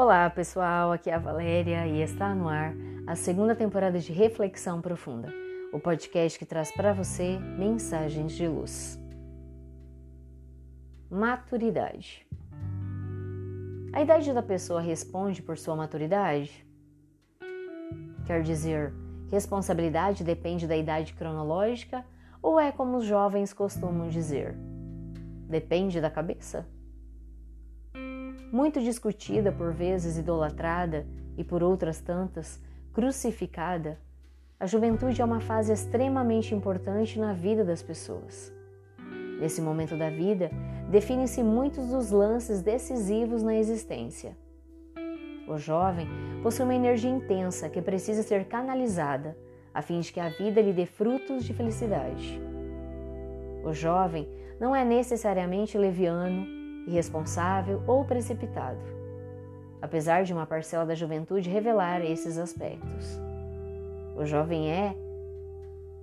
Olá pessoal, aqui é a Valéria e está no ar a segunda temporada de Reflexão Profunda, o podcast que traz para você mensagens de luz. Maturidade. A idade da pessoa responde por sua maturidade? Quer dizer, responsabilidade depende da idade cronológica ou é como os jovens costumam dizer? Depende da cabeça? Muito discutida, por vezes idolatrada e por outras tantas crucificada, a juventude é uma fase extremamente importante na vida das pessoas. Nesse momento da vida, definem-se muitos dos lances decisivos na existência. O jovem possui uma energia intensa que precisa ser canalizada a fim de que a vida lhe dê frutos de felicidade. O jovem não é necessariamente leviano, irresponsável ou precipitado, apesar de uma parcela da juventude revelar esses aspectos. O jovem é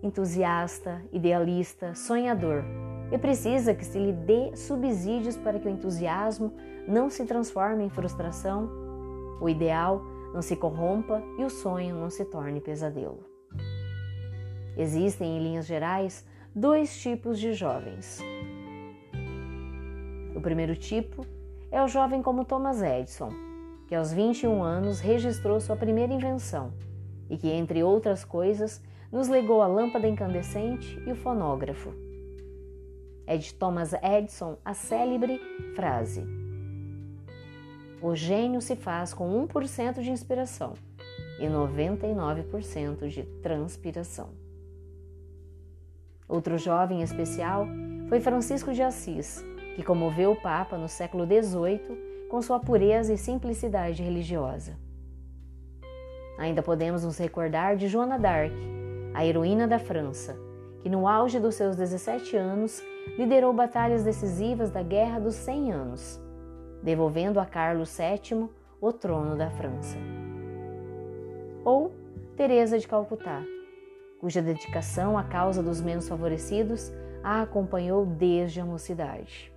entusiasta, idealista, sonhador e precisa que se lhe dê subsídios para que o entusiasmo não se transforme em frustração, o ideal não se corrompa e o sonho não se torne pesadelo. Existem, em linhas gerais, dois tipos de jovens primeiro tipo é o jovem como Thomas Edison, que aos 21 anos registrou sua primeira invenção e que, entre outras coisas, nos legou a lâmpada incandescente e o fonógrafo. É de Thomas Edison a célebre frase: O gênio se faz com 1% de inspiração e 99% de transpiração. Outro jovem especial foi Francisco de Assis, que comoveu o Papa no século XVIII com sua pureza e simplicidade religiosa. Ainda podemos nos recordar de Joana d'Arc, a heroína da França, que no auge dos seus 17 anos liderou batalhas decisivas da Guerra dos Cem Anos, devolvendo a Carlos VII o trono da França. Ou Teresa de Calcutá, cuja dedicação à causa dos menos favorecidos a acompanhou desde a mocidade.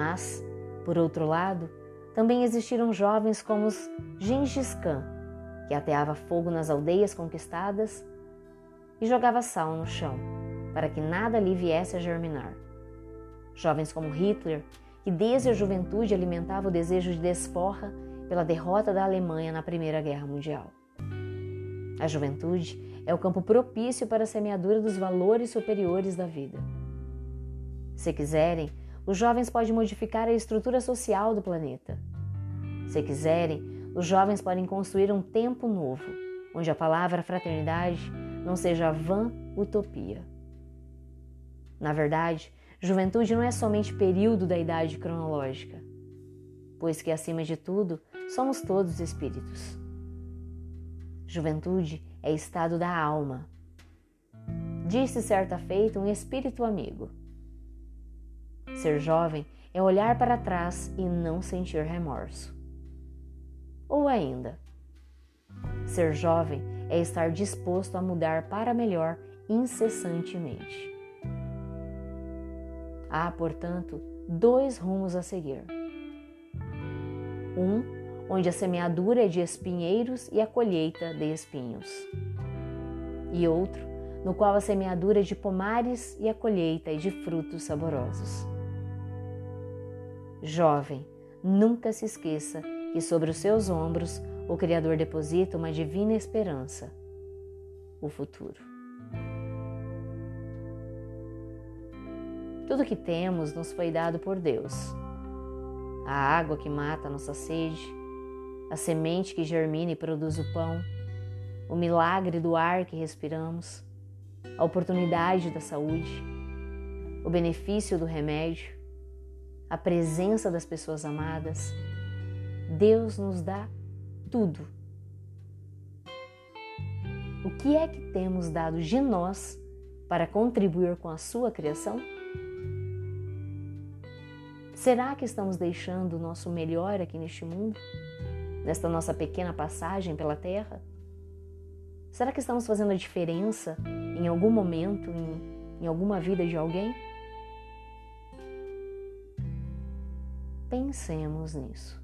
Mas, por outro lado, também existiram jovens como os Gengis Khan, que ateava fogo nas aldeias conquistadas e jogava sal no chão, para que nada ali viesse a germinar. Jovens como Hitler, que desde a juventude alimentava o desejo de desforra pela derrota da Alemanha na Primeira Guerra Mundial. A juventude é o campo propício para a semeadura dos valores superiores da vida. Se quiserem, os jovens podem modificar a estrutura social do planeta. Se quiserem, os jovens podem construir um tempo novo, onde a palavra fraternidade não seja vã utopia. Na verdade, juventude não é somente período da idade cronológica, pois que, acima de tudo, somos todos espíritos. Juventude é estado da alma. Disse certa feita um espírito amigo. Ser jovem é olhar para trás e não sentir remorso. Ou ainda, ser jovem é estar disposto a mudar para melhor incessantemente. Há, portanto, dois rumos a seguir. Um, onde a semeadura é de espinheiros e a colheita de espinhos. E outro, no qual a semeadura é de pomares e a colheita é de frutos saborosos. Jovem, nunca se esqueça que sobre os seus ombros o Criador deposita uma divina esperança, o futuro. Tudo que temos nos foi dado por Deus. A água que mata a nossa sede, a semente que germina e produz o pão, o milagre do ar que respiramos, a oportunidade da saúde, o benefício do remédio, a presença das pessoas amadas. Deus nos dá tudo. O que é que temos dado de nós para contribuir com a sua criação? Será que estamos deixando o nosso melhor aqui neste mundo? Nesta nossa pequena passagem pela Terra? Será que estamos fazendo a diferença em algum momento, em, em alguma vida de alguém? Pensemos nisso.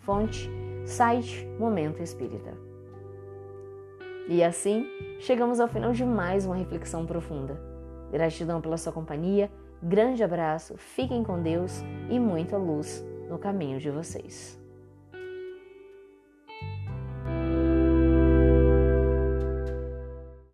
Fonte, site Momento Espírita. E assim, chegamos ao final de mais uma reflexão profunda. Gratidão pela sua companhia, grande abraço, fiquem com Deus e muita luz no caminho de vocês.